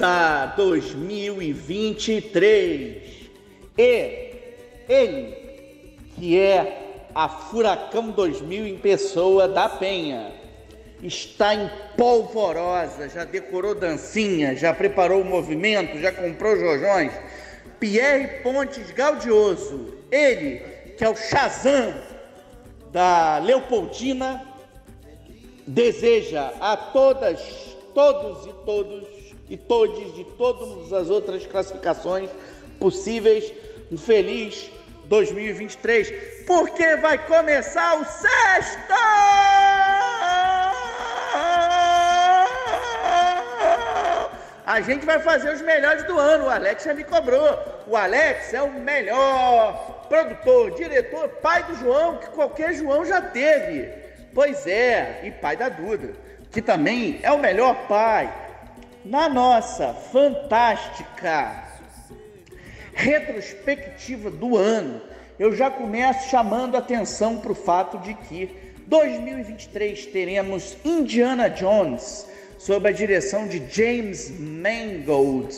começar 2023 e ele, que é a Furacão 2000 em pessoa da Penha, está em polvorosa, já decorou dancinha, já preparou o movimento, já comprou jojões. Pierre Pontes Gaudioso, ele que é o Shazam da Leopoldina, deseja a todas, todos e todos e todes de todas as outras classificações possíveis um feliz 2023, porque vai começar o sexto! A gente vai fazer os melhores do ano. O Alex já me cobrou. O Alex é o melhor produtor, diretor, pai do João, que qualquer João já teve. Pois é, e pai da Duda, que também é o melhor pai. Na nossa fantástica retrospectiva do ano, eu já começo chamando atenção para o fato de que 2023 teremos Indiana Jones sob a direção de James Mangold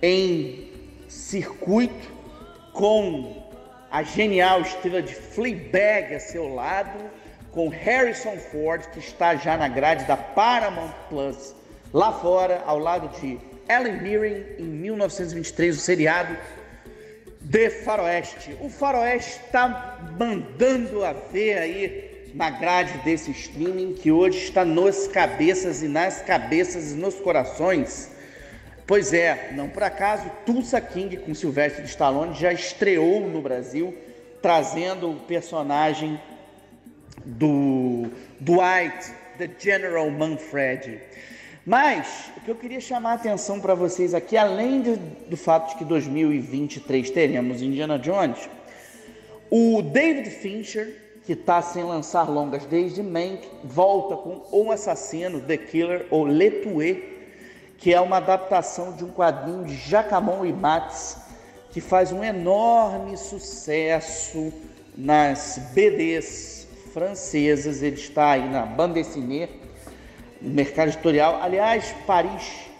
em circuito com a genial estrela de Fleabag a seu lado, com Harrison Ford que está já na grade da Paramount Plus lá fora, ao lado de Ellen Mirren em 1923, o seriado de Faroeste. O Faroeste está mandando a ver aí na grade desse streaming que hoje está nos cabeças e nas cabeças e nos corações. Pois é, não por acaso, Tulsa King com Sylvester Stallone já estreou no Brasil, trazendo o personagem do Dwight, the General Manfred. Mas o que eu queria chamar a atenção para vocês aqui, além de, do fato de que 2023 teremos Indiana Jones, o David Fincher, que está sem lançar longas desde Mank, volta com O Assassino, The Killer ou Le Tué, que é uma adaptação de um quadrinho de Jacamon Imatz, que faz um enorme sucesso nas BDs francesas. Ele está aí na bande dessinée mercado editorial. Aliás, Paris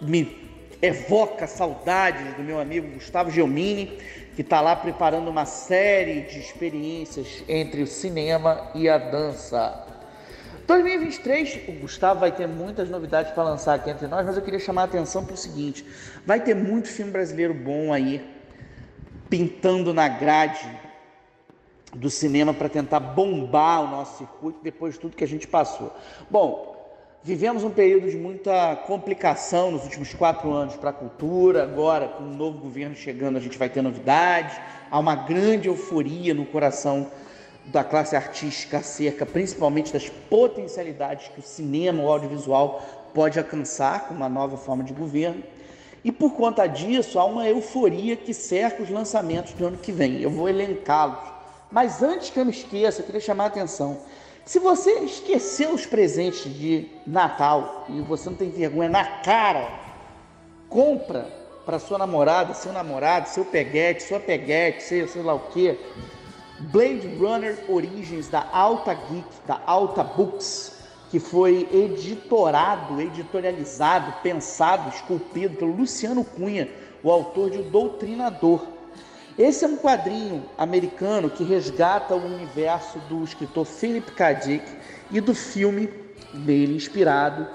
me evoca saudades do meu amigo Gustavo Gelmini, que está lá preparando uma série de experiências entre o cinema e a dança. 2023, o Gustavo vai ter muitas novidades para lançar aqui entre nós, mas eu queria chamar a atenção para o seguinte: vai ter muito filme brasileiro bom aí, pintando na grade do cinema para tentar bombar o nosso circuito depois de tudo que a gente passou. Bom, Vivemos um período de muita complicação nos últimos quatro anos para a cultura. Agora, com o novo governo chegando, a gente vai ter novidades. Há uma grande euforia no coração da classe artística acerca, principalmente das potencialidades que o cinema, o audiovisual pode alcançar com uma nova forma de governo. E por conta disso, há uma euforia que cerca os lançamentos do ano que vem. Eu vou elencá-los. Mas antes que eu me esqueça, eu queria chamar a atenção. Se você esqueceu os presentes de Natal e você não tem vergonha na cara, compra para sua namorada, seu namorado, seu peguete, sua peguete, sei, sei lá o que. Blade Runner Origins da Alta Geek, da Alta Books, que foi editorado, editorializado, pensado, esculpido pelo Luciano Cunha, o autor de O Doutrinador esse é um quadrinho americano que resgata o universo do escritor Philip K. Dick e do filme dele inspirado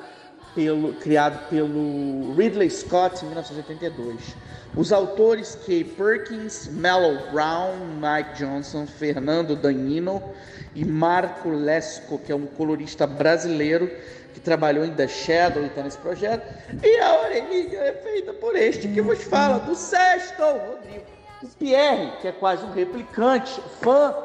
pelo criado pelo Ridley Scott em 1982. Os autores Kay Perkins, Mellow Brown, Mike Johnson, Fernando Danino e Marco Lesco, que é um colorista brasileiro que trabalhou em The Shadow e está nesse projeto. E a orelhinha é feita por este que vos fala, do Sexto Rodrigo. O Pierre, que é quase um replicante, fã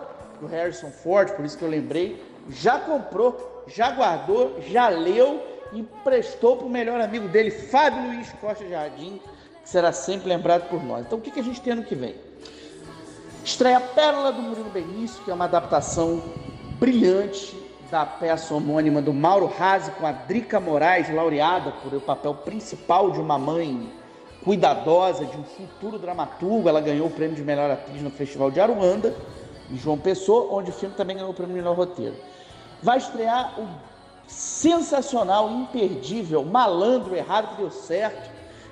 do Harrison Ford, por isso que eu lembrei, já comprou, já guardou, já leu e emprestou para o melhor amigo dele, Fábio Luiz Costa Jardim, que será sempre lembrado por nós. Então, o que, que a gente tem ano que vem? Estreia Pérola do Murilo Benício, que é uma adaptação brilhante da peça homônima do Mauro Razzi com a Drica Moraes, laureada por o papel principal de uma mãe cuidadosa de um futuro dramaturgo. Ela ganhou o prêmio de melhor atriz no Festival de Aruanda, em João Pessoa, onde o filme também ganhou o prêmio de melhor roteiro. Vai estrear o sensacional, imperdível, malandro, errado que deu certo,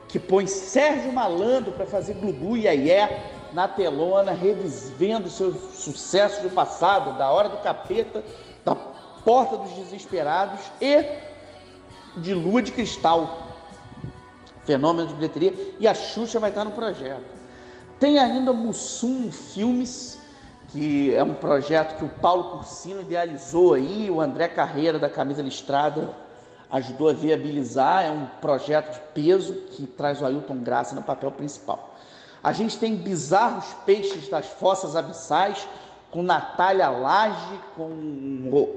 que põe Sérgio Malandro para fazer Glugu e Aié na telona, revivendo seu sucesso do passado, da Hora do Capeta, da Porta dos Desesperados e de Lua de Cristal, fenômeno de bilheteria, e a Xuxa vai estar no projeto. Tem ainda Mussum Filmes, que é um projeto que o Paulo Cursino idealizou aí, o André Carreira da Camisa Listrada ajudou a viabilizar, é um projeto de peso que traz o Ailton Graça no papel principal. A gente tem Bizarros Peixes das Fossas Abissais, com Natália Lage, com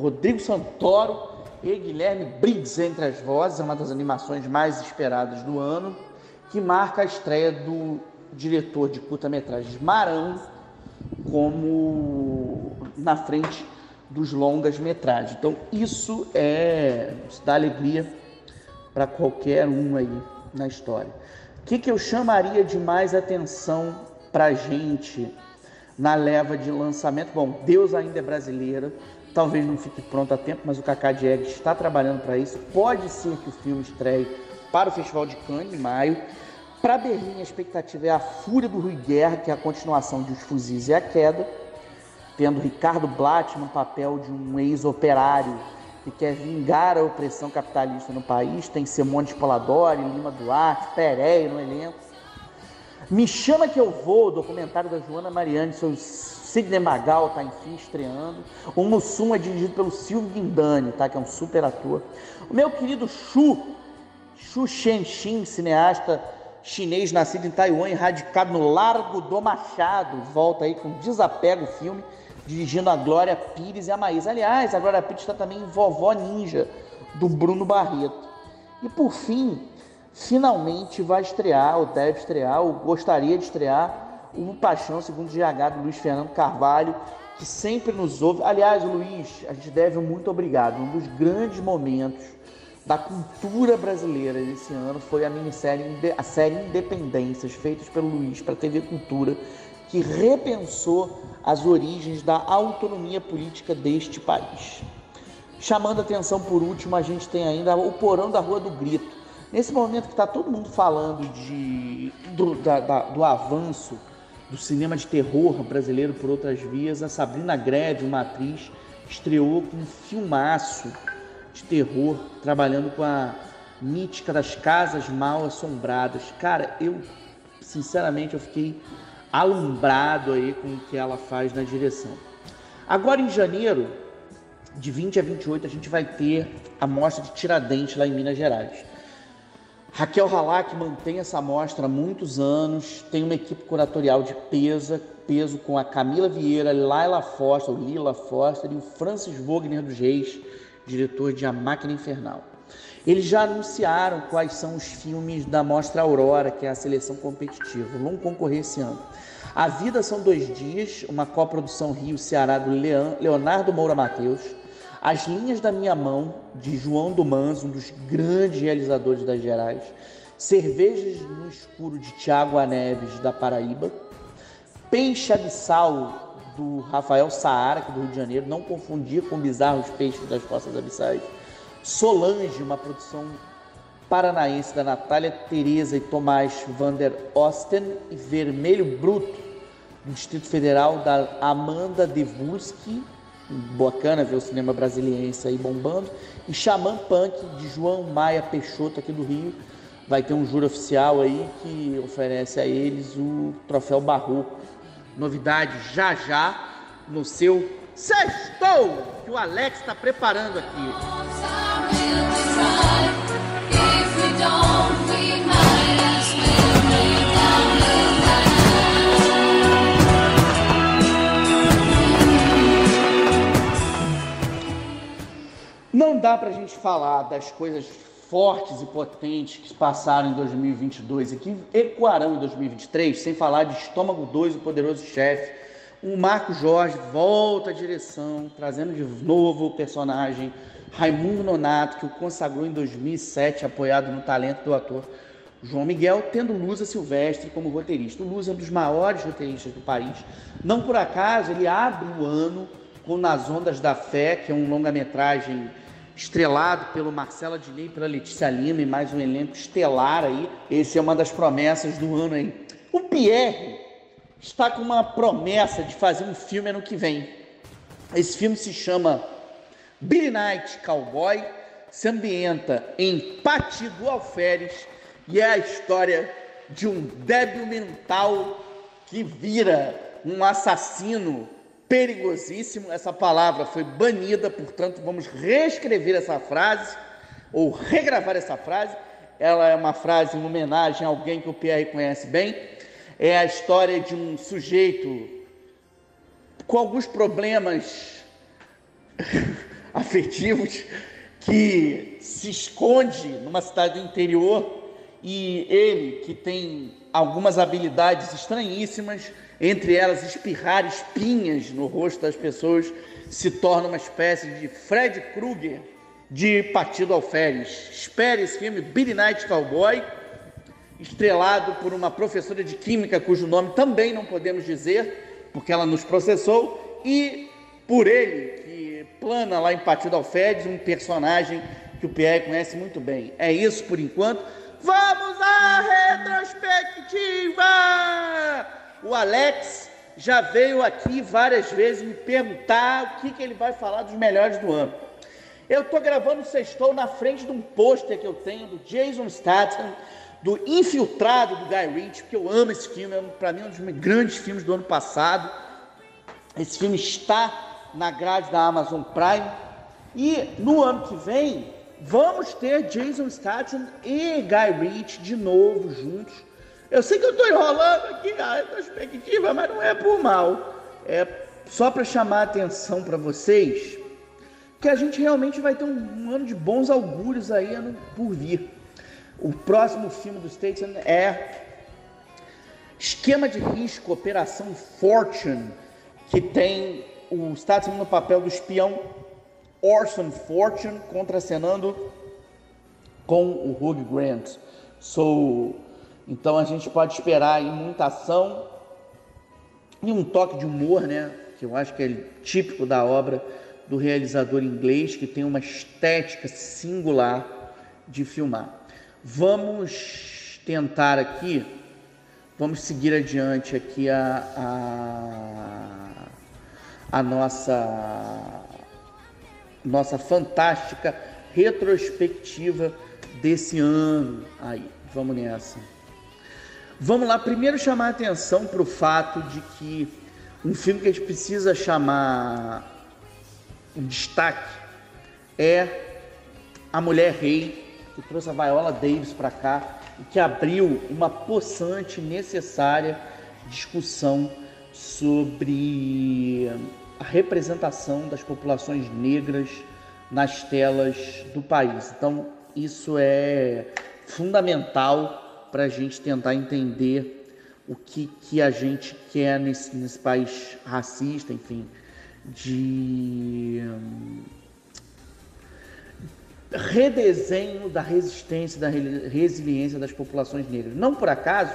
Rodrigo Santoro e Guilherme Briggs entre as vozes, é uma das animações mais esperadas do ano, que marca a estreia do diretor de curta-metragens Marão, como na frente dos longas-metragens. Então, isso é isso dá alegria para qualquer um aí na história. O que, que eu chamaria de mais atenção para gente na leva de lançamento? Bom, Deus ainda é brasileira, talvez não fique pronto a tempo, mas o Cacá Diego está trabalhando para isso. Pode ser que o filme estreie para o Festival de Cannes em maio. Para Berlim, a expectativa é a Fúria do Rui Guerra, que é a continuação de Os Fuzis e a Queda, tendo Ricardo Blatt no papel de um ex-operário que quer vingar a opressão capitalista no país. Tem Simone Spoladori, Lima Duarte, Pereira no elenco. Me Chama Que Eu Vou, documentário da Joana Mariani sobre Sidney Magal, está enfim estreando. O Mussum é dirigido pelo Silvio Guindani, tá, que é um super ator. O meu querido Xu, Xu Shenxin, cineasta chinês nascido em Taiwan e radicado no Largo do Machado. Volta aí com Desapego filme, dirigindo a Glória Pires e a Maísa. Aliás, a Glória Pires está também em Vovó Ninja, do Bruno Barreto. E por fim, finalmente vai estrear, ou deve estrear, ou gostaria de estrear, o Paixão segundo GH do Luiz Fernando Carvalho, que sempre nos ouve. Aliás, Luiz, a gente deve muito obrigado. Um dos grandes momentos da cultura brasileira esse ano foi a minissérie a série Independências, feita pelo Luiz para a TV Cultura, que repensou as origens da autonomia política deste país. Chamando atenção por último, a gente tem ainda o Porão da Rua do Grito. Nesse momento que está todo mundo falando de, do, da, da, do avanço do cinema de terror brasileiro por outras vias, a Sabrina Greve, uma atriz, estreou com um filmaço de terror, trabalhando com a mítica das casas mal assombradas. Cara, eu sinceramente eu fiquei alumbrado aí com o que ela faz na direção. Agora em janeiro, de 20 a 28, a gente vai ter a mostra de Tiradentes lá em Minas Gerais. Raquel Halak mantém essa mostra há muitos anos, tem uma equipe curatorial de peso, peso com a Camila Vieira, Laila Foster, Lila Foster e o Francis Wagner dos Reis, diretor de A Máquina Infernal. Eles já anunciaram quais são os filmes da Mostra Aurora, que é a seleção competitiva. Vão concorrer esse ano. A Vida São Dois Dias, uma coprodução Rio-Ceará do Leonardo Moura Mateus. As Linhas da Minha Mão, de João Dumans, um dos grandes realizadores das Gerais. Cervejas no Escuro, de Tiago Aneves, da Paraíba. Peixe Abissal, do Rafael Saara, aqui do Rio de Janeiro, não confundir com Bizarros Peixes das Fossas Abissais. Solange, uma produção paranaense da Natália Tereza e Tomás Vander Osten, e Vermelho Bruto, do Distrito Federal da Amanda Devulski, bacana ver o cinema brasiliense aí bombando, e Xamã Punk, de João Maia Peixoto, aqui do Rio, vai ter um júri oficial aí que oferece a eles o troféu Barroco Novidade já já no seu Sextou, que o Alex está preparando aqui. Dá para a gente falar das coisas fortes e potentes que passaram em 2022 e que ecoarão em 2023, sem falar de Estômago 2, o Poderoso Chefe. O Marco Jorge volta à direção, trazendo de novo o personagem Raimundo Nonato, que o consagrou em 2007, apoiado no talento do ator João Miguel, tendo Lusa Silvestre como roteirista. O Luz é um dos maiores roteiristas do país. Não por acaso, ele abre o ano com Nas Ondas da Fé, que é um longa-metragem estrelado pelo Marcelo Adnet e pela Letícia Lima e mais um elenco estelar aí. Esse é uma das promessas do ano aí. O Pierre está com uma promessa de fazer um filme ano que vem. Esse filme se chama Billy Knight Cowboy, se ambienta em Pati do Alferes e é a história de um débil mental que vira um assassino perigosíssimo. Essa palavra foi banida, portanto, vamos reescrever essa frase ou regravar essa frase. Ela é uma frase em homenagem a alguém que o Pierre conhece bem. É a história de um sujeito com alguns problemas afetivos que se esconde numa cidade do interior e ele que tem algumas habilidades estranhíssimas, entre elas espirrar espinhas no rosto das pessoas, se torna uma espécie de Fred Krueger de Partido Alferes. Espere esse filme Billy Night Cowboy, estrelado por uma professora de química cujo nome também não podemos dizer, porque ela nos processou, e por ele, que plana lá em Partido Alferes, um personagem que o Pierre conhece muito bem. É isso por enquanto. Vamos à retrospectiva! O Alex já veio aqui várias vezes me perguntar o que, que ele vai falar dos melhores do ano. Eu estou gravando Sextou na frente de um pôster que eu tenho do Jason Statham, do Infiltrado do Guy Ritchie, porque eu amo esse filme, é para mim é um dos grandes filmes do ano passado. Esse filme está na grade da Amazon Prime. E no ano que vem Vamos ter Jason Statham e Guy Ritchie de novo juntos. Eu sei que eu estou enrolando aqui a perspectiva, mas não é por mal. É só para chamar a atenção para vocês que a gente realmente vai ter um, ano de bons augúrios aí por vir. O próximo filme do Statham é Esquema de Risco, Operação Fortune, que tem o Statham no papel do espião Orson Fortune contracenando com o Hugh Grant. So, então a gente pode esperar aí muita ação e um toque de humor, né? Que eu acho que é típico da obra do realizador inglês, que tem uma estética singular de filmar. Vamos tentar aqui, vamos seguir adiante aqui a, a, a nossa nossa fantástica retrospectiva desse ano. Aí, vamos nessa. Vamos lá, primeiro chamar a atenção para o fato de que um filme que a gente precisa chamar um destaque é A Mulher Rei, que trouxe a Viola Davis para cá e que abriu uma possante necessária discussão sobre a representação das populações negras nas telas do país. Então, isso é fundamental para a gente tentar entender o que, que a gente quer nesse, nesse país racista, enfim, de hum, redesenho da resistência, da resiliência das populações negras. Não por acaso,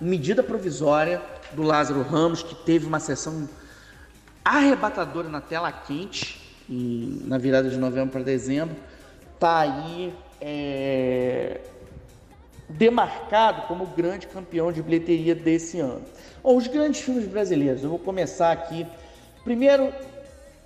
medida provisória do Lázaro Ramos, que teve uma sessão arrebatadora na tela quente, na virada de novembro para dezembro, está aí é, demarcado como grande campeão de bilheteria desse ano. Bom, os grandes filmes brasileiros, eu vou começar aqui. Primeiro,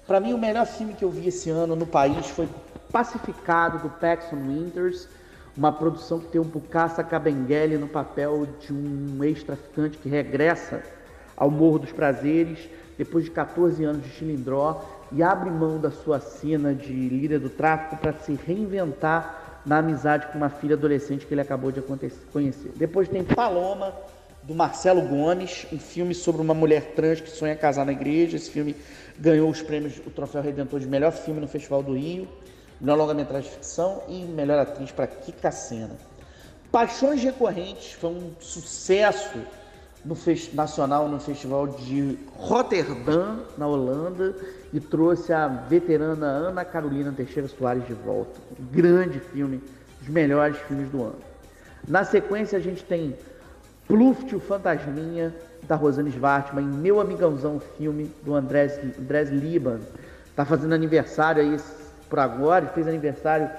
para mim, o melhor filme que eu vi esse ano no país foi Pacificado, do Paxton Winters, uma produção que tem um Bukassa Kabengele no papel de um ex-traficante que regressa ao Morro dos Prazeres depois de 14 anos de chilindró e abre mão da sua cena de líder do tráfico para se reinventar na amizade com uma filha adolescente que ele acabou de conhecer. Depois tem Paloma, do Marcelo Gomes, um filme sobre uma mulher trans que sonha casar na igreja. Esse filme ganhou os prêmios, o Troféu Redentor de melhor filme no Festival do Rio, melhor longa-metragem de ficção e melhor atriz para Kika Sena. Paixões Recorrentes foi um sucesso no nacional no Festival de Rotterdam, na Holanda, e trouxe a veterana Ana Carolina Teixeira Soares de volta. Um grande filme, dos melhores filmes do ano. Na sequência, a gente tem Pluft, o Fantasminha, da Rosane Svartman, e Meu Amigãozão, filme do Andrés, Andrés Liban. Tá fazendo aniversário aí por agora, fez aniversário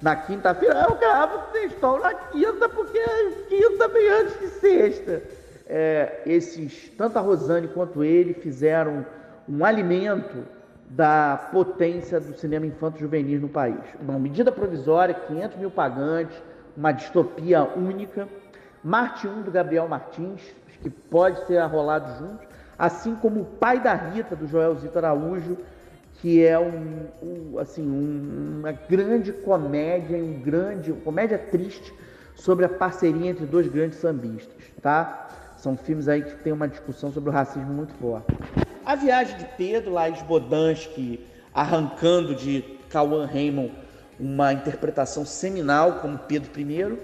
na quinta-feira. Eu gravo sextou na quinta, porque quinta vem antes de sexta. É, esses, tanto a Rosane quanto ele fizeram um alimento da potência do cinema infanto-juvenil no país. Uma medida provisória, 500 mil pagantes, uma distopia única. Marte 1 do Gabriel Martins, que pode ser arrolado juntos, assim como o pai da Rita, do Joel Zito Araújo, que é um, um assim, um, uma grande comédia, um grande, uma comédia triste sobre a parceria entre dois grandes sambistas, tá? São filmes aí que tem uma discussão sobre o racismo muito forte. A Viagem de Pedro, Laís Bodansky arrancando de Cauã Raymond uma interpretação seminal como Pedro I,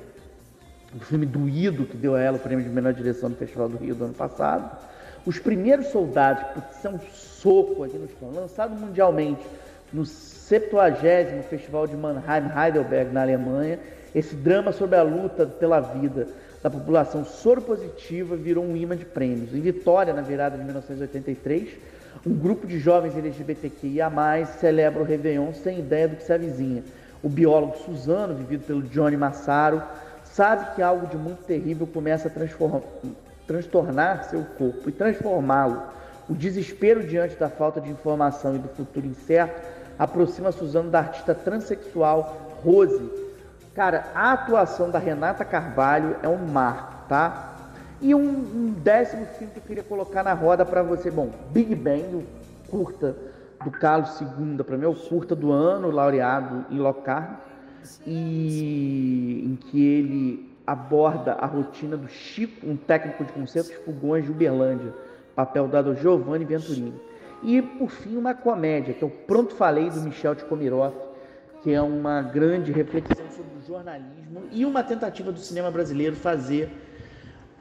o filme Doído, que deu a ela o prêmio de melhor direção no Festival do Rio do ano passado. Os Primeiros Soldados, que são soco aqui no chão, lançado mundialmente no 70 Festival de Mannheim, Heidelberg, na Alemanha. Esse drama sobre a luta pela vida da população soropositiva virou um imã de prêmios. Em Vitória, na virada de 1983, um grupo de jovens LGBTQIA+, celebra o Réveillon sem ideia do que se avizinha. O biólogo Suzano, vivido pelo Johnny Massaro, sabe que algo de muito terrível começa a transtornar seu corpo e transformá-lo. O desespero diante da falta de informação e do futuro incerto aproxima Suzano da artista transexual Rose, Cara, a atuação da Renata Carvalho é um marco, tá? E um, um décimo filme que eu queria colocar na roda para você. Bom, Big Bang, o curta do Carlos II, para mim é o curta do ano, laureado em Locarno, e em que ele aborda a rotina do Chico, um técnico de concertos de fogões de Uberlândia, papel dado ao Giovanni Venturini. E, por fim, uma comédia, que o Pronto Falei, do Michel de Komiroff, que é uma grande reflexão sobre o jornalismo e uma tentativa do cinema brasileiro fazer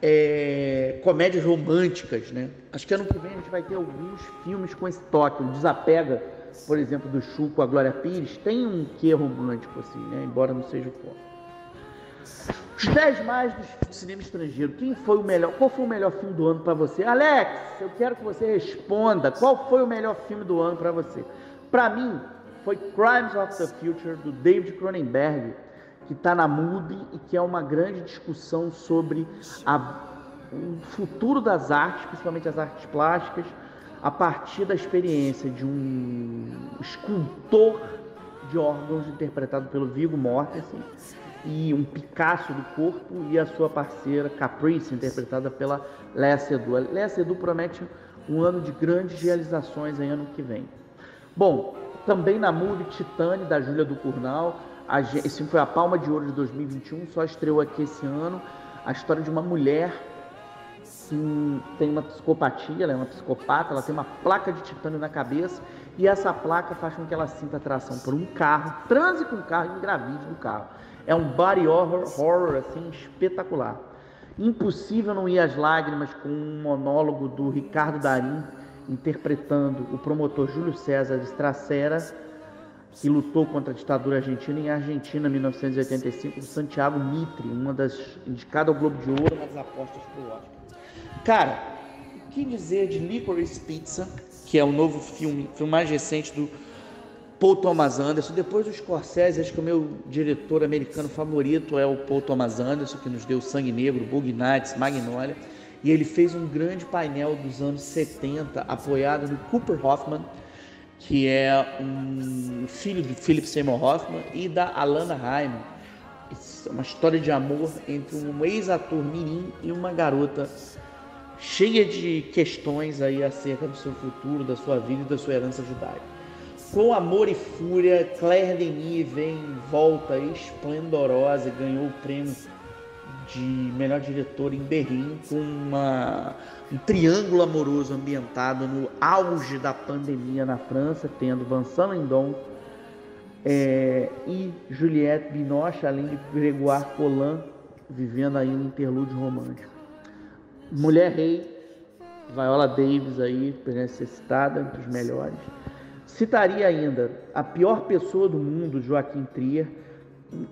é, comédias românticas, né? Acho que ano que vem a gente vai ter alguns filmes com esse toque. O Desapega, por exemplo, do Chu com a Glória Pires, tem um quê romântico, assim, né? Embora não seja o foco. Os 10 mais do cinema estrangeiro. Quem foi o melhor? Qual foi o melhor filme do ano para você? Alex, eu quero que você responda. Qual foi o melhor filme do ano para você? Para mim, foi Crimes of the Future, do David Cronenberg, que está na MUBI e que é uma grande discussão sobre a, o futuro das artes, principalmente as artes plásticas, a partir da experiência de um escultor de órgãos interpretado pelo Viggo Mortensen e um Picasso do corpo e a sua parceira Caprice, interpretada pela Léa Seydoux. Léa Seydoux promete um ano de grandes realizações em ano que vem. Bom, também na MUBI Titane, da Júlia do Curnal. Esse foi a Palma de Ouro de 2021, só estreou aqui esse ano. A história de uma mulher que tem uma psicopatia, ela é uma psicopata, ela tem uma placa de titânio na cabeça e essa placa faz com que ela sinta atração por um carro, transe com o carro e engravide do carro. É um body horror, horror assim espetacular. Impossível não ir às lágrimas com um monólogo do Ricardo Darim, interpretando o promotor Júlio César Estracera, que lutou contra a ditadura argentina em Argentina, em 1985, do Santiago Mitre, uma das indicada ao Globo de Ouro, das apostas para o Oscar. Cara, o que dizer de Licorice Pizza, que é o novo filme, filme mais recente do Paul Thomas Anderson, depois do Scorsese, acho que o meu diretor americano favorito é o Paul Thomas Anderson, que nos deu Sangue Negro, Bug Nights, Magnolia. E ele fez um grande painel dos anos 70, apoiado no Cooper Hoffman, que é um filho do Philip Seymour Hoffman, e da Alana Hyman. É uma história de amor entre um ex-ator mirim e uma garota cheia de questões aí acerca do seu futuro, da sua vida e da sua herança judaica. Com amor e fúria, Claire Denis vem em volta esplendorosa, ganhou o prêmio de melhor diretor em Berlim, com uma, um triângulo amoroso ambientado no auge da pandemia na França, tendo Vincent Lindon é, e Juliette Binoche, além de Grégoire Collin, vivendo aí um interlúdio romântico. Mulher Rei, Viola Davis aí, presença citada, entre os melhores. Citaria ainda a pior pessoa do mundo, Joaquim Trier,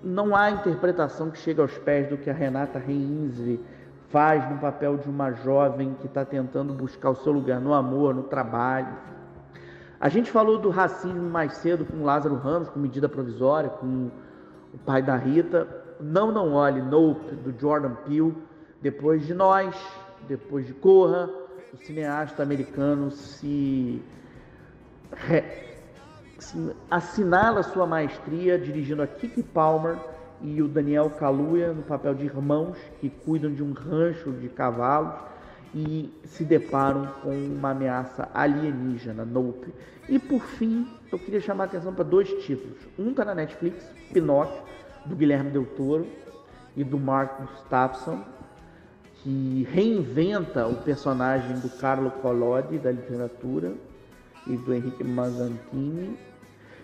não há interpretação que chegue aos pés do que a Renata Reinsve faz no papel de uma jovem que está tentando buscar o seu lugar no amor, no trabalho. A gente falou do racismo mais cedo com Lázaro Ramos, com medida provisória, com o pai da Rita. Não, não olhe, Nope, do Jordan Peele. Depois de Nós, depois de Corra, o cineasta americano se, assinala sua maestria dirigindo a Kiki Palmer e o Daniel Kaluuya no papel de irmãos que cuidam de um rancho de cavalos e se deparam com uma ameaça alienígena, Nope. E por fim, eu queria chamar a atenção para dois títulos. Um está na Netflix, Pinóquio, do Guilherme Del Toro e do Mark Gustafsson, que reinventa o personagem do Carlo Collodi da literatura e do Henrique Mazzantini.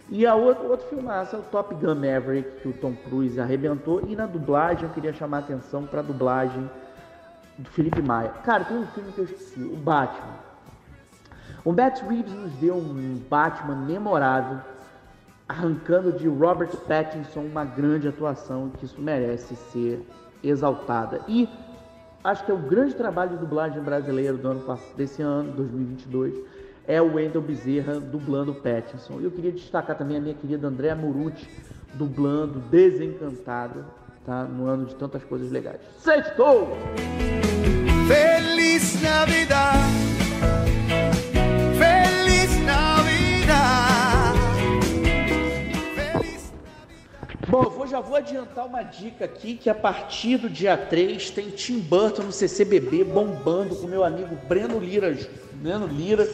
E a outro, outro filmaço é o Top Gun Maverick, que o Tom Cruise arrebentou. E na dublagem eu queria chamar a atenção para a dublagem do Felipe Maia. Cara, tem um filme que eu esqueci, o Batman. O Matt Reeves nos deu um Batman memorável, arrancando de Robert Pattinson uma grande atuação que isso merece ser exaltada. E acho que é o grande trabalho de dublagem brasileiro do ano desse ano, 2022, é o Wendell Bezerra dublando Pattinson. Eu queria destacar também a minha querida Andréa Murucci dublando Desencantada, tá? No ano de tantas coisas legais. Sextou! Feliz Navidad! Feliz Navidad! Feliz... Bom, eu vou, já vou adiantar uma dica aqui que a partir do dia 3 tem Tim Burton no CCBB bombando com meu amigo Breno Lira, Breno Lira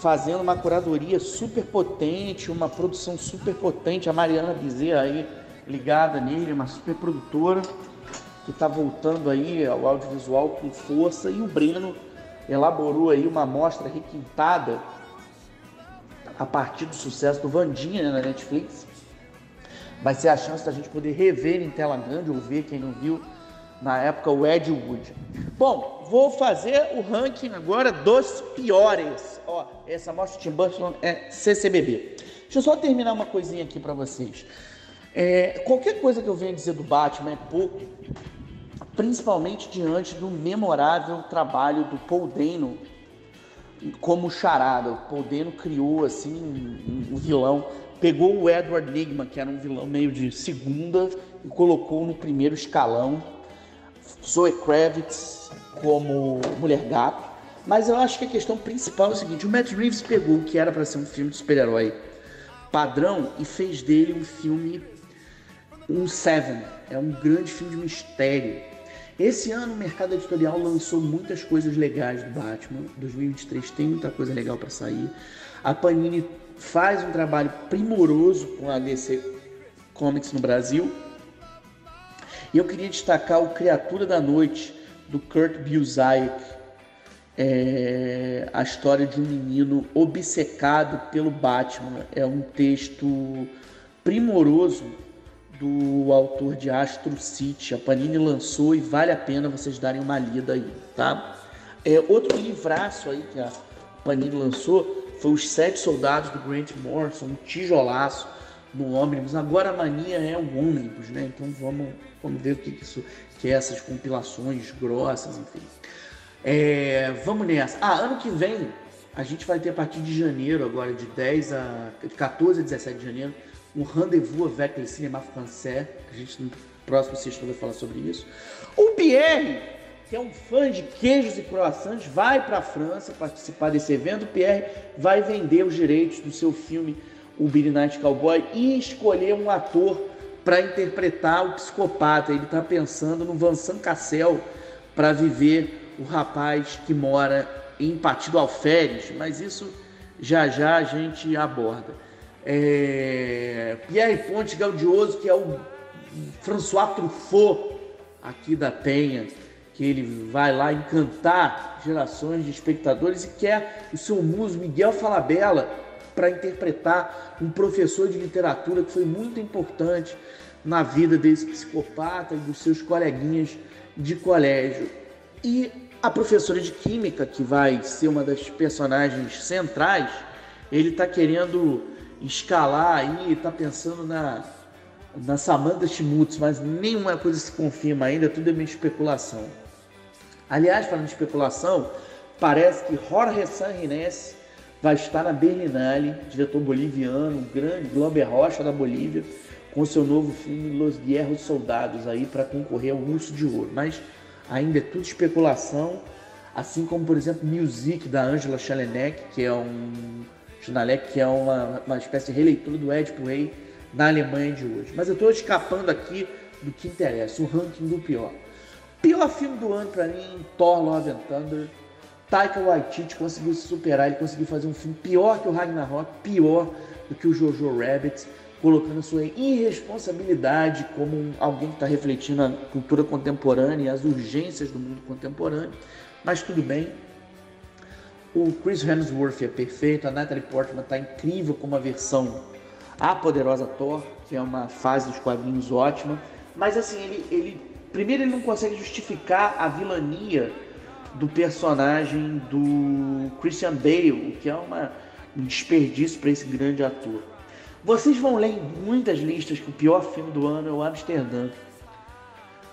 fazendo uma curadoria super potente, uma produção super potente, a Mariana Bezerra aí ligada nele, uma super produtora que está voltando aí ao audiovisual com força e o Breno elaborou aí uma amostra requintada a partir do sucesso do Vandinha né, na Netflix. Vai ser a chance da gente poder rever em tela grande ou ver quem não viu na época o Ed Wood. Bom, vou fazer o ranking agora dos piores. Ó, essa amostra de Tim Burton é CCBB. Deixa eu só terminar uma coisinha aqui para vocês. É, qualquer coisa que eu venha dizer do Batman é pouco, principalmente diante do memorável trabalho do Paul Dano como charada. O Paul Dano criou assim um, um vilão, pegou o Edward Nigma, que era um vilão meio de segunda, e colocou no primeiro escalão Zoe Kravitz como Mulher Gato. Mas eu acho que a questão principal é o seguinte: o Matt Reeves pegou o que era para ser um filme de super-herói padrão e fez dele um filme, um Seven. É um grande filme de mistério. Esse ano o mercado editorial lançou muitas coisas legais do Batman. 2023 tem muita coisa legal para sair. A Panini faz um trabalho primoroso com a DC Comics no Brasil e eu queria destacar o Criatura da Noite, do Kurt Busiek. É a história de um menino obcecado pelo Batman. É um texto primoroso do autor de Astro City. A Panini lançou e vale a pena vocês darem uma lida aí, tá? É, outro livraço aí que a Panini lançou foi Os Sete Soldados do Grant Morrison, um tijolaço no ônibus. Agora a mania é o ônibus, né? Então vamos, vamos ver o que, isso que é essas compilações grossas, enfim. É, vamos nessa. Ah, ano que vem a gente vai ter a partir de janeiro, agora de 10 a 14 a 17 de janeiro, um rendezvous avec le cinéma français. A gente no próximo sexto vai falar sobre isso. O Pierre, que é um fã de queijos e croissants, vai para a França participar desse evento. O Pierre vai vender os direitos do seu filme o Billy Night Cowboy e escolher um ator para interpretar o psicopata. Ele está pensando no Vincent Cassel para viver o rapaz que mora em Partido Alferes, mas isso já já a gente aborda. É... Pierre Ponte Gaudioso, que é o François Truffaut aqui da Penha, que ele vai lá encantar gerações de espectadores e quer o seu muso Miguel Falabella para interpretar um professor de literatura que foi muito importante na vida desse psicopata e dos seus coleguinhas de colégio. E a professora de química, que vai ser uma das personagens centrais, ele está querendo escalar aí, está pensando na, na Samantha Schmutz, mas nenhuma coisa se confirma ainda, tudo é meio especulação. Aliás, falando de especulação, parece que Jorge Sanguinés vai estar na Berlinale, diretor boliviano, o grande Glauber Rocha da Bolívia, com seu novo filme Los Guerros Soldados aí para concorrer ao Urso de Ouro. Mas ainda é tudo especulação, assim como por exemplo Music da Angela Chalenek, que é um Chalenek, que é uma, uma espécie de releitura do Edipo Rei na Alemanha de hoje. Mas eu estou escapando aqui do que interessa, o ranking do pior. Pior filme do ano para mim, Thor Love and Thunder. Taika Waititi conseguiu se superar, ele conseguiu fazer um filme pior que o Ragnarok, pior do que o Jojo Rabbit, colocando sua irresponsabilidade como alguém que está refletindo a cultura contemporânea e as urgências do mundo contemporâneo. Mas tudo bem. O Chris Hemsworth é perfeito, a Natalie Portman está incrível como a versão A Poderosa Thor, que é uma fase dos quadrinhos ótima. Mas assim, ele, ele primeiro ele não consegue justificar a vilania do personagem do Christian Bale, que é uma, um desperdício para esse grande ator. Vocês vão ler em muitas listas que o pior filme do ano é o Amsterdã.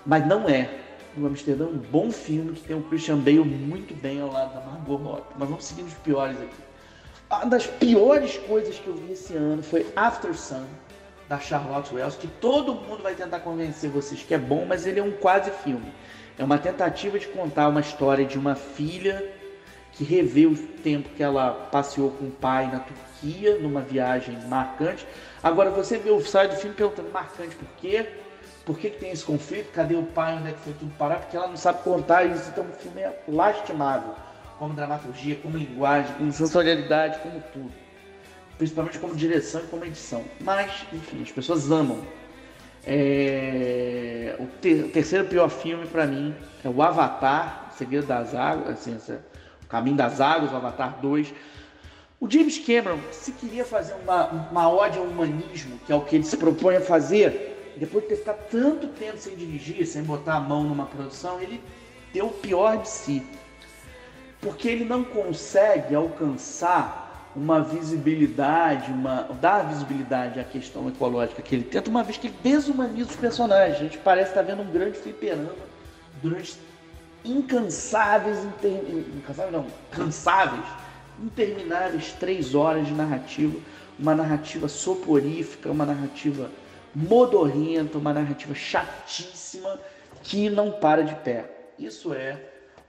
Mas não é. O Amsterdã é um bom filme que tem o Christian Bale muito bem ao lado da Margot Robbie. Mas vamos seguir os piores aqui. Uma das piores coisas que eu vi esse ano foi After Sun, da Charlotte Wells, que todo mundo vai tentar convencer vocês que é bom, mas ele é um quase filme. É uma tentativa de contar uma história de uma filha que revê o tempo que ela passeou com o pai na Turquia, numa viagem marcante. Agora você vê o sai do filme perguntando marcante por quê? Por que, que tem esse conflito? Cadê o pai? Onde é que foi tudo parar? Porque ela não sabe contar isso. Então o filme é lastimável, como dramaturgia, como linguagem, como sensorialidade, como tudo principalmente como direção e como edição. Mas, enfim, as pessoas amam. É... O, o, terceiro pior filme para mim é o Avatar, Segredo das Águas, assim, o Caminho das Águas, o Avatar 2. O James Cameron, se queria fazer uma, uma ode ao humanismo, que é o que ele se propõe a fazer, depois de ter ficado tanto tempo sem dirigir, sem botar a mão numa produção, ele deu o pior de si. Porque ele não consegue alcançar uma visibilidade, uma dar visibilidade à questão ecológica que ele tenta, uma vez que ele desumaniza os personagens. A gente parece estar vendo um grande fliperama durante incansáveis, inter... incansáveis não, cansáveis, intermináveis três horas de narrativa, uma narrativa soporífica, uma narrativa modorrenta, uma narrativa chatíssima que não para de pé. Isso é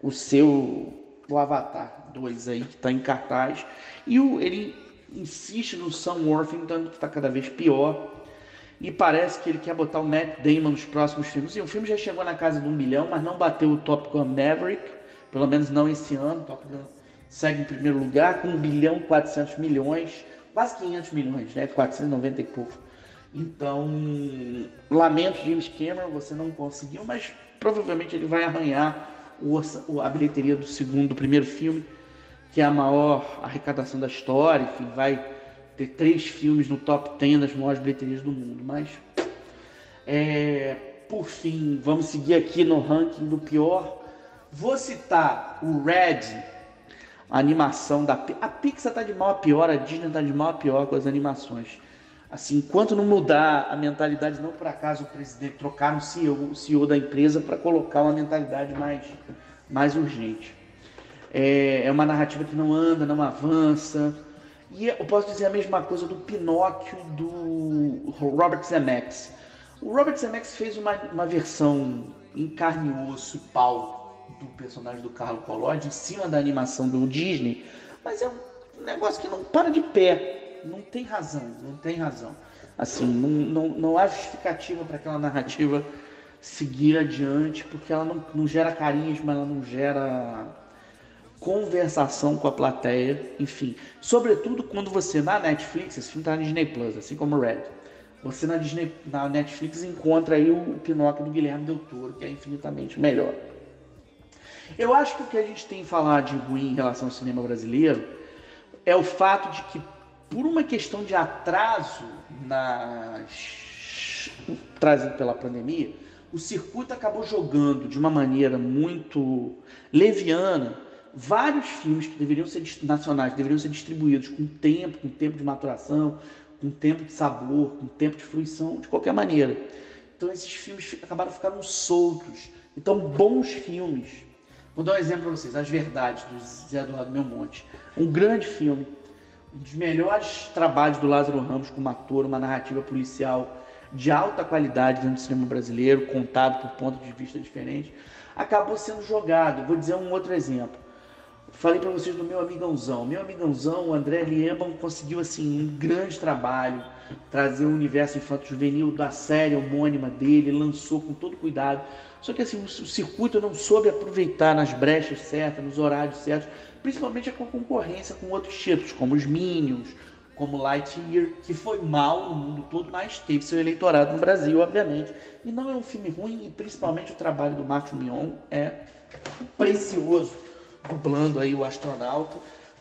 o seu o Avatar 2 aí, que está em cartaz. E o, ele insiste no Sam Worthington, que está cada vez pior. E parece que ele quer botar o Matt Damon nos próximos filmes. E o filme já chegou na casa de um milhão, mas não bateu o Top Gun Maverick. Pelo menos não esse ano. Top Gun segue em primeiro lugar com 1 bilhão e 400 milhões. Quase 500 milhões, né? 490 e pouco. Então, lamento James Cameron, você não conseguiu, mas provavelmente ele vai arranhar o, a bilheteria do segundo, do primeiro filme, que é a maior arrecadação da história, enfim, vai ter três filmes no top 10 das maiores bilheterias do mundo. Mas, é, por fim, vamos seguir aqui no ranking do pior. Vou citar o Red, a animação da a Pixar tá de mal a pior, a Disney tá de mal a pior com as animações. Assim, enquanto não mudar a mentalidade, não por acaso o presidente trocar o CEO, o CEO da empresa para colocar uma mentalidade mais, mais urgente. É, é uma narrativa que não anda, não avança. E eu posso dizer a mesma coisa do Pinóquio do Robert Zemeckis. O Robert Zemeckis fez uma, uma versão em carne e osso e pau do personagem do Carlo Collodi em cima da animação do Disney, mas é um negócio que não para de pé não tem razão, não tem razão. Assim, não, não, não há justificativa para aquela narrativa seguir adiante, porque ela não, não gera carisma, ela não gera conversação com a plateia, enfim. Sobretudo quando você na Netflix, esse filme está na Disney Plus, assim como Red, você na Disney, na Netflix encontra aí o Pinóquio do Guilherme Del Toro, que é infinitamente melhor. Eu acho que o que a gente tem falar de ruim em relação ao cinema brasileiro é o fato de que por uma questão de atraso trazido pela pandemia, o circuito acabou jogando de uma maneira muito leviana vários filmes que deveriam ser nacionais, deveriam ser distribuídos com tempo, com tempo de maturação, com tempo de sabor, com tempo de fruição, de qualquer maneira. Então esses filmes acabaram ficando soltos. Então bons filmes. Vou dar um exemplo para vocês, As Verdades, do Zé Eduardo Monte, Um grande filme um dos melhores trabalhos do Lázaro Ramos como ator, uma narrativa policial de alta qualidade dentro do cinema brasileiro, contado por pontos de vista diferentes, acabou sendo jogado. Vou dizer um outro exemplo. Falei para vocês do meu amigãozão. Meu amigãozão, o André Lieban, conseguiu assim um grande trabalho, trazer o universo infanto-juvenil da série homônima dele, lançou com todo cuidado. Só que assim, o circuito não soube aproveitar nas brechas certas, nos horários certos, principalmente com a concorrência com outros títulos, como os Minions, como Lightyear, que foi mal no mundo todo, mas teve seu eleitorado no Brasil, obviamente. E não é um filme ruim, e principalmente o trabalho do Marcos Mion é precioso, dublando aí o astronauta,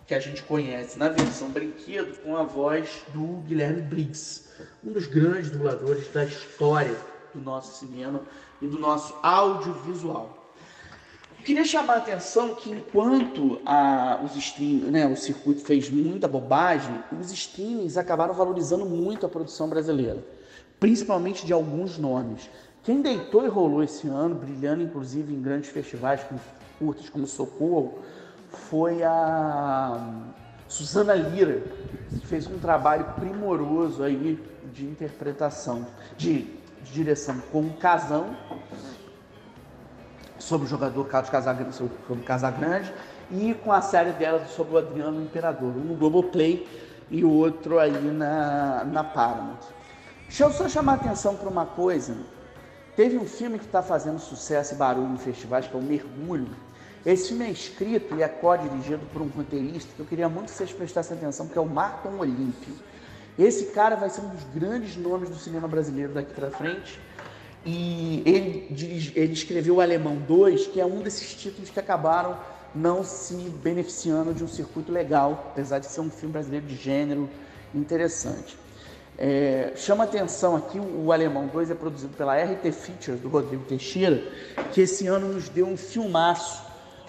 que a gente conhece na versão brinquedo, com a voz do Guilherme Briggs, um dos grandes dubladores da história do nosso cinema e do nosso audiovisual queria chamar a atenção que enquanto a, os stream, né, o circuito fez muita bobagem, os streamings acabaram valorizando muito a produção brasileira, principalmente de alguns nomes. Quem deitou e rolou esse ano, brilhando inclusive em grandes festivais como curtas como Socorro, foi a Susana Lira, que fez um trabalho primoroso aí de interpretação, de, de direção com o Casão sobre o jogador Carlos Casagrande, sobre Casagrande e com a série dela sobre o Adriano Imperador, um no Globoplay e o outro aí na, na Paramount. Deixa eu só chamar a atenção para uma coisa. Teve um filme que está fazendo sucesso e barulho em festivais, que é o Mergulho. Esse filme é escrito e é co-dirigido por um roteirista que eu queria muito que vocês prestassem atenção, que é o Martin Olímpio. Esse cara vai ser um dos grandes nomes do cinema brasileiro daqui para frente. E ele, ele escreveu o Alemão 2, que é um desses títulos que acabaram não se beneficiando de um circuito legal, apesar de ser um filme brasileiro de gênero interessante. É, chama atenção aqui, o Alemão 2 é produzido pela RT Features, do Rodrigo Teixeira, que esse ano nos deu um filmaço,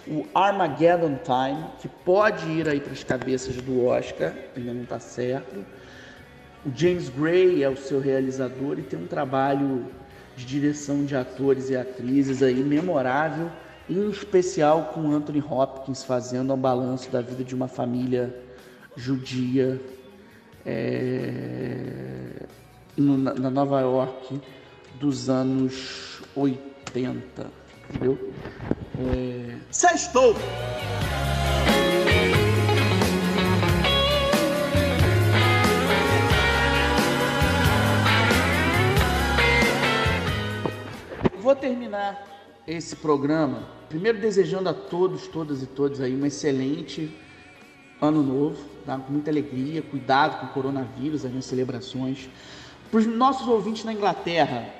o Armageddon Time, que pode ir aí para as cabeças do Oscar, ainda não está certo. O James Gray é o seu realizador e tem um trabalho de direção de atores e atrizes aí memorável, em especial com Anthony Hopkins fazendo um balanço da vida de uma família judia é, no, na Nova York dos anos 80, entendeu? Sextou! vou terminar esse programa primeiro desejando a todos, todas e todos aí um excelente ano novo, tá? com muita alegria, cuidado com o coronavírus, as minhas celebrações. Para os nossos ouvintes na Inglaterra,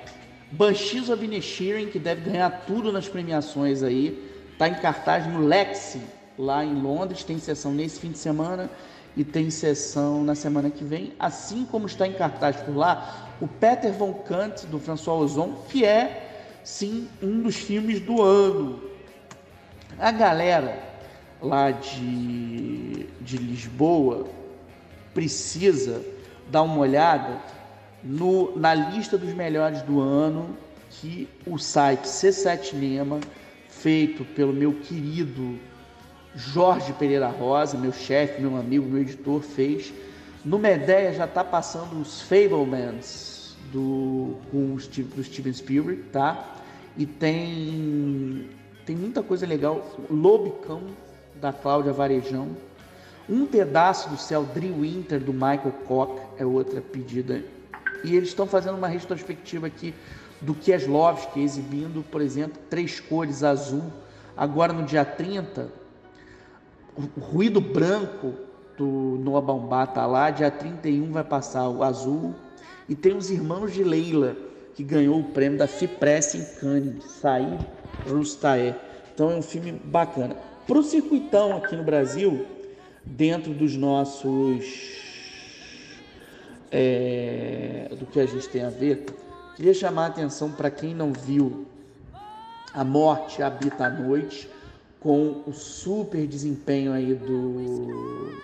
Banshees of Inisherin, que deve ganhar tudo nas premiações aí, está em cartaz no Lexi, lá em Londres, tem sessão nesse fim de semana e tem sessão na semana que vem, assim como está em cartaz por lá o Peter von Kant, do François Ozon, que é sim um dos filmes do ano. A galera lá de, de Lisboa precisa dar uma olhada no, na lista dos melhores do ano que o site C7 Cinema, feito pelo meu querido Jorge Pereira Rosa, meu chefe, meu amigo, meu editor, fez. No Medeia já está passando os Fablemans, do, com o Steve, do Steven Spielberg, tá? E tem, tem muita coisa legal. Lobicão, da Cláudia Varejão. Um pedaço do céu, Dream Winter, do Michael Koch, é outra pedida. E eles estão fazendo uma retrospectiva aqui do Kieslowski, exibindo, por exemplo, três cores azul. Agora no dia 30, o ruído branco do Noah Baumbach tá lá, dia 31 vai passar o azul, e tem os irmãos de Leila, que ganhou o prêmio da FIPRESS em Cannes, Sair Rustaé. Então é um filme bacana. Para o circuitão aqui no Brasil, dentro dos nossos. É, do que a gente tem a ver, queria chamar a atenção para quem não viu A Morte Habita a Noite, com o super desempenho aí do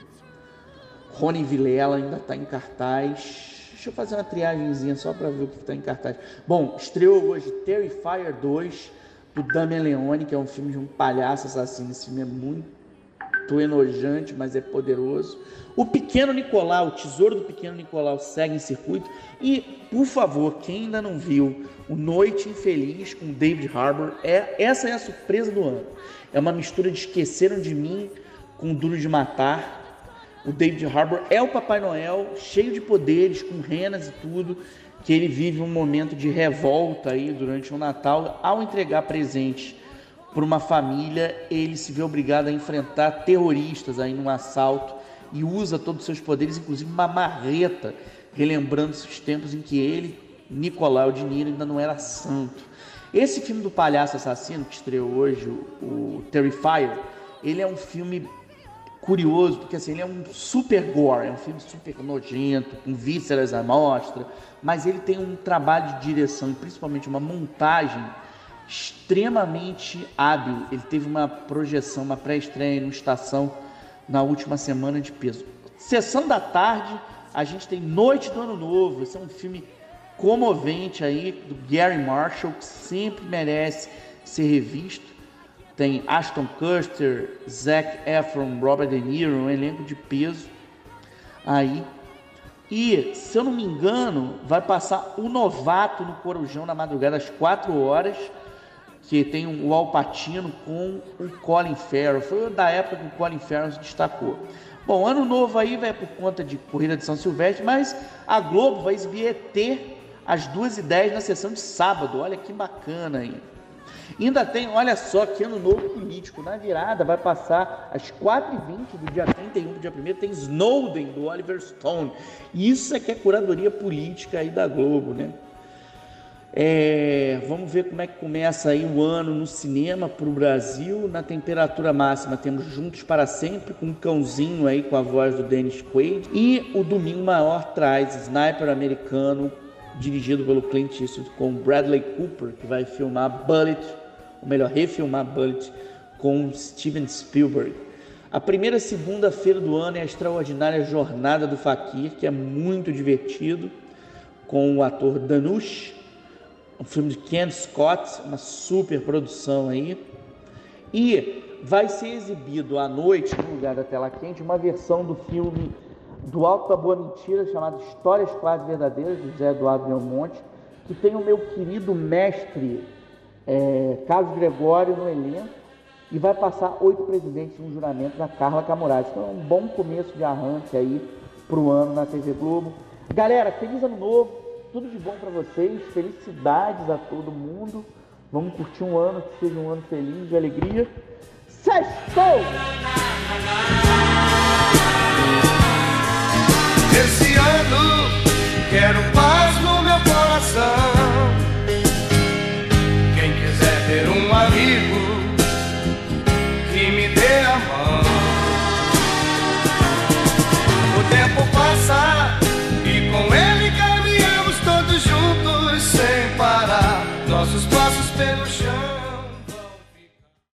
Rony Vilela, ainda está em cartaz Deixa eu fazer uma triagemzinha só para ver o que está em cartaz. Bom, estreou hoje Terrifier 2, do Damian Leone, que é um filme de um palhaço assassino. Esse filme é muito muito enojante, mas é poderoso. O Pequeno Nicolau, o Tesouro do Pequeno Nicolau segue em circuito. E, por favor, quem ainda não viu o Noite Infeliz com David Harbour, é, essa é a surpresa do ano. É uma mistura de Esqueceram de Mim com Duro de Matar. O David Harbour é o Papai Noel, cheio de poderes, com renas e tudo, que ele vive um momento de revolta aí durante o Natal ao entregar presentes para uma família, ele se vê obrigado a enfrentar terroristas aí num assalto e usa todos os seus poderes, inclusive uma marreta, relembrando os tempos em que ele, Nicolau de Niro, ainda não era santo. Esse filme do palhaço assassino que estreou hoje, o, o Terrifier, ele é um filme curioso, porque assim, ele é um super gore, é um filme super nojento, com vísceras à mostra, mas ele tem um trabalho de direção e principalmente uma montagem extremamente hábil. Ele teve uma projeção, uma pré-estreia no Estação na última semana de peso. Sessão da tarde, a gente tem Noite do Ano Novo. Esse é um filme comovente aí do Gary Marshall que sempre merece ser revisto. Tem Ashton Kutcher, Zac Efron, Robert De Niro, um elenco de peso aí. E, se eu não me engano, vai passar o novato no Corujão na madrugada às 4 horas que tem o Alpatino com o Colin Farrell. Foi da época que o Colin Farrell se destacou. Bom, ano novo aí vai por conta de Corrida de São Silvestre, mas a Globo vai ET às 2h10 na sessão de sábado. Olha que bacana aí. Ainda tem, olha só, que ano novo político. Na virada vai passar às 4h20 do dia 31 do dia 1 tem Snowden do Oliver Stone. Isso é que é curadoria política aí da Globo, né? É, vamos ver como é que começa aí o ano no cinema para o Brasil. Na temperatura máxima temos Juntos para Sempre com um cãozinho aí com a voz do Dennis Quaid. E o Domingo Maior traz Sniper Americano, dirigido pelo Clint Eastwood com Bradley Cooper, que vai filmar Bullet, ou melhor, refilmar Bullet com Steven Spielberg. A primeira segunda-feira do ano é a extraordinária Jornada do Fakir, que é muito divertido, com o ator Danush um filme de Ken Scott, uma super produção aí. E vai ser exibido à noite, no lugar da tela quente, uma versão do filme do Alto da Boa Mentira, chamado Histórias Quase Verdadeiras, de José Eduardo Belmonte, que tem o meu querido mestre é, Carlos Gregório no elenco, e vai passar oito presidentes no juramento da Carla Camurati. Então é um bom começo de arranque aí para o ano na TV Globo. Galera, feliz ano novo! tudo de bom para vocês, felicidades a todo mundo. Vamos curtir um ano que seja um ano feliz, de alegria. Sextou! Esse ano quero paz no meu coração. pelo chão.